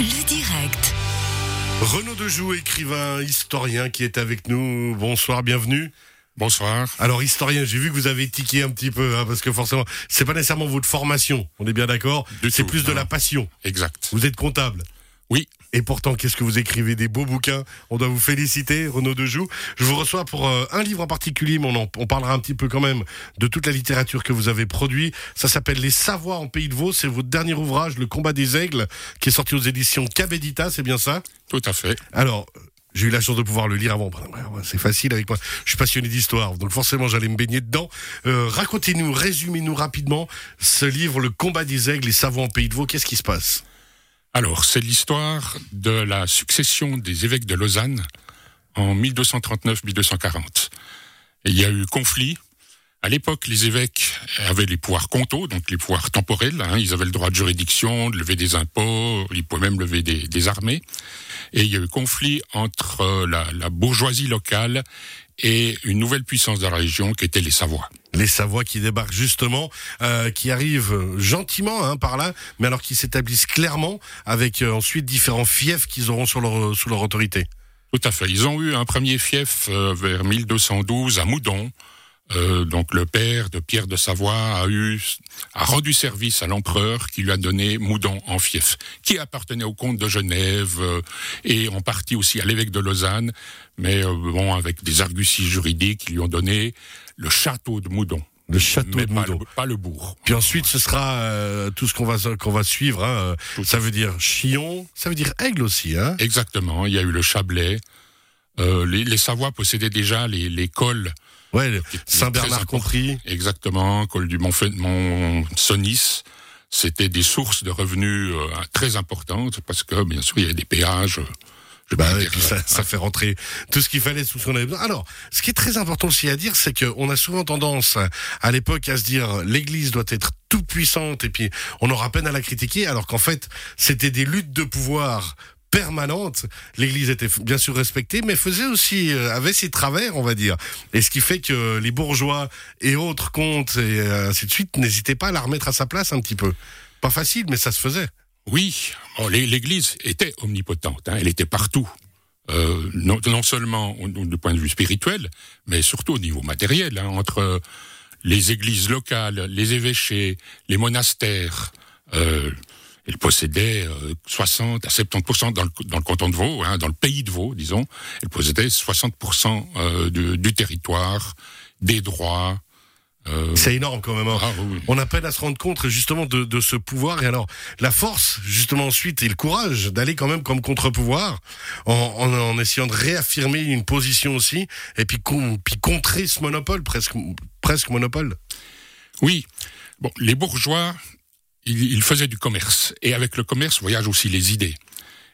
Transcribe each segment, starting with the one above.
Le direct. Renaud Dejoux, écrivain, historien qui est avec nous. Bonsoir, bienvenue. Bonsoir. Alors historien, j'ai vu que vous avez tiqué un petit peu, hein, parce que forcément, c'est pas nécessairement votre formation. On est bien d'accord. C'est plus de la passion. Exact. Vous êtes comptable. Et pourtant, qu'est-ce que vous écrivez des beaux bouquins On doit vous féliciter, Renaud Dejoux. Je vous reçois pour euh, un livre en particulier, mais on, en- on parlera un petit peu quand même de toute la littérature que vous avez produit. Ça s'appelle Les Savoies en Pays de Vaud. C'est votre dernier ouvrage, Le Combat des Aigles, qui est sorti aux éditions Cabedita, c'est bien ça? Tout à fait. Alors, j'ai eu la chance de pouvoir le lire avant. C'est facile avec moi. Je suis passionné d'histoire, donc forcément j'allais me baigner dedans. Euh, Racontez-nous, résumez-nous rapidement ce livre, Le combat des aigles, les savants en pays de Vaud. Qu'est-ce qui se passe? Alors, c'est l'histoire de la succession des évêques de Lausanne en 1239-1240. Et il y a eu conflit. À l'époque, les évêques avaient les pouvoirs comtaux, donc les pouvoirs temporels. hein. ils avaient le droit de juridiction, de lever des impôts, ils pouvaient même lever des, armées. Et il y a eu conflit entre euh, la bourgeoisie locale et une nouvelle puissance de la région qui était les Savoies. Les Savoies qui débarquent justement, euh, qui arrivent gentiment hein, par là, mais alors qui s'établissent clairement avec euh, ensuite différents fiefs qu'ils auront sur leur, sous leur autorité. Tout à fait. Ils ont eu un premier fief euh, vers 1212 à Moudon. Euh, donc le père de Pierre de Savoie a eu a rendu service à l'empereur qui lui a donné Moudon en fief, qui appartenait au comte de Genève euh, et en partie aussi à l'évêque de Lausanne, mais euh, bon avec des arguties juridiques, ils lui ont donné le château de Moudon, Le château mais de pas Moudon. le, pas le bourg. Puis ensuite, ce sera euh, tout ce qu'on va qu'on va suivre. Hein. euh, Ça veut dire Chillon, ça veut dire Aigle aussi. Hein. Exactement. Il y a eu le Chablais. Euh, les, les Savoies possédaient déjà les, les cols Ouais, Saint-Bernard compris. Exactement, col du Mont, Mont Sonis. C'était des sources de revenus euh, très importantes parce que, bien sûr, il y avait des péages. euh, Bah dire, puis ça, ça fait rentrer tout ce qu'il fallait, tout ce qu'on avait besoin. Alors, ce qui est très important aussi à dire, c'est qu'on a souvent tendance à l'époque à se dire l'Église doit être toute puissante et puis on aura peine à la critiquer, alors qu'en fait c'était des luttes de pouvoir permanentes. L'Église était bien sûr respectée, mais faisait aussi euh, avait ses travers, on va dire. Et ce qui fait que les bourgeois et autres comtes et euh, ainsi de suite n'hésitaient pas à la remettre à sa place un petit peu. Pas facile, mais ça se faisait. Oui, l'Église était omnipotente, hein, elle était partout. Euh, non, seulement du point de vue spirituel, mais surtout au niveau matériel, hein, entre les églises locales, les évêchés, les monastères. Elle possédait euh, 60 à 70% dans le, dans le canton de Vaud, hein, dans le pays de Vaud, disons. Elle possédait 60 euh, du, du territoire, des droits. euh, C'est énorme quand même. hein. ah, oui, oui. On a peine à se rendre compte justement de, de ce pouvoir et alors la force justement ensuite et le courage d'aller quand même comme contre-pouvoir en, en, en essayant de réaffirmer une position aussi et puis, con- puis contrer ce monopole presque presque monopole. Oui. Bon, les bourgeois, ils, ils faisaient du commerce. Et avec le commerce voyagent aussi les idées.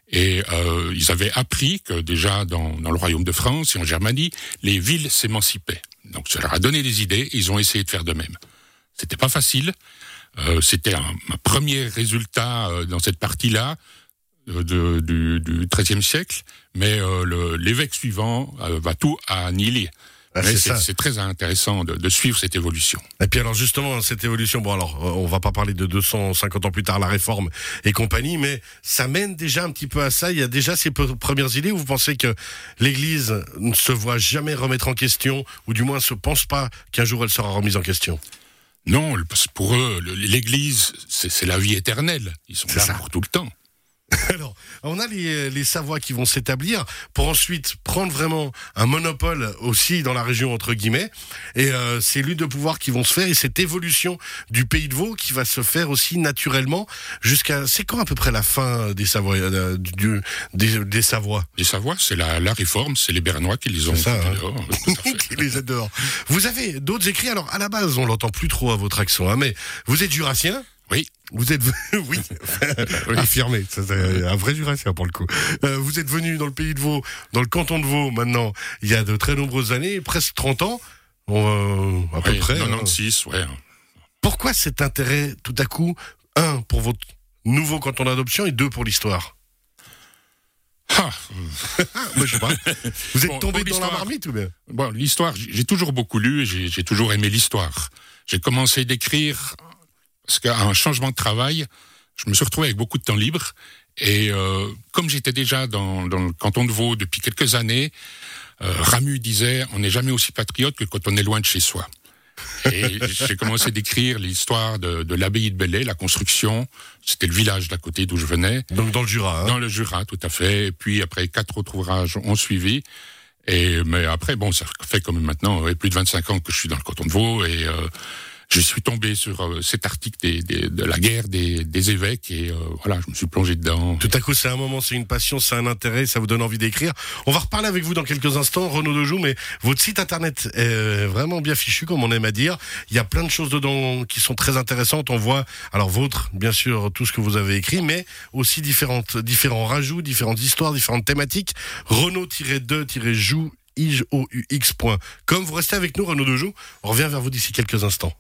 Et euh, ils avaient appris que déjà dans, dans le royaume de France et en Germanie, les villes s'émancipaient. Donc ça leur a donné des idées ils ont essayé de faire de même. C'était pas facile. Euh, C'était un, premier résultat euh, dans cette partie-là euh, du, XIIIe siècle, mais euh, l'évêque suivant euh, va tout annihiler. Ah, c'est très intéressant de, de suivre cette évolution. Et puis alors justement cette évolution, bon alors euh, on va pas parler de 250 ans plus tard la réforme et compagnie, mais ça mène déjà un petit peu à ça. Il y a déjà ces premières idées où vous pensez que l'Église ne se voit jamais remettre en question, ou du moins se pense pas qu'un jour elle sera remise en question? Non, pour eux, l'Église, c'est la vie éternelle. Ils sont là ça. pour tout le temps. Alors, on a les, les Savoies qui vont s'établir pour ensuite prendre vraiment un monopole aussi dans la région entre guillemets. Et euh, ces luttes de pouvoir qui vont se faire et cette évolution du pays de Vaud qui va se faire aussi naturellement jusqu'à. C'est quand à peu près la fin des Savoies, euh, du, des, des Savoies? Les Savoies, c'est la, la réforme, c'est les Bernois qui les ont ça, hein. dehors. Qui les dehors. Vous avez d'autres écrits? Alors à la base, on l'entend plus trop à votre accent, hein, mais vous êtes jurassien? Vous êtes oui, affirmé, c'est un vrai jurassien pour le coup. Euh, vous êtes venu dans le pays de Vaud, dans le canton de Vaud maintenant, il y a de très nombreuses années, presque 30 ans, on, euh, à peu près. hein. 96, ouais. Pourquoi cet intérêt tout à coup, un pour votre nouveau canton d'adoption et deux pour l'histoire? Ah, Moi, je sais pas. Vous êtes Bon, tombé dans la l'histoire. marmite ou bien? bon, l'histoire, j'ai toujours beaucoup lu et j'ai j'ai toujours aimé l'histoire. J'ai commencé d'écrire parce qu'à un changement de travail, je me suis retrouvé avec beaucoup de temps libre Et euh, comme j'étais déjà dans, dans, le canton de Vaud depuis quelques années, euh, Ramu disait on n'est jamais aussi patriote que quand on est loin de chez soi. Et j'ai commencé d'écrire l'histoire de, de l'abbaye de Belley, la construction. C'était le village d'à côté d'où je venais. Donc dans le Jura. Hein dans le Jura, tout à fait. Et puis après, quatre autres ouvrages ont suivi. Et mais après, bon, ça fait comme maintenant plus de 25 ans que je suis dans le canton de Vaud et euh, je suis tombé sur euh, cet article de la guerre des, évêques et euh, voilà, je me suis plongé dedans. Tout à coup, c'est un moment, c'est une passion, c'est un intérêt, ça vous donne envie d'écrire. On va reparler avec vous dans quelques instants, Renaud Dejoux, mais votre site internet est vraiment bien fichu, comme on aime à dire. Il y a plein de choses dedans qui sont très intéressantes. On voit, alors votre, bien sûr, tout ce que vous avez écrit, mais aussi différentes, différents rajouts, différentes histoires, différentes thématiques. Renaud-2-joue comme vous restez avec nous, Renaud Dejoux. On revient vers vous d'ici quelques instants.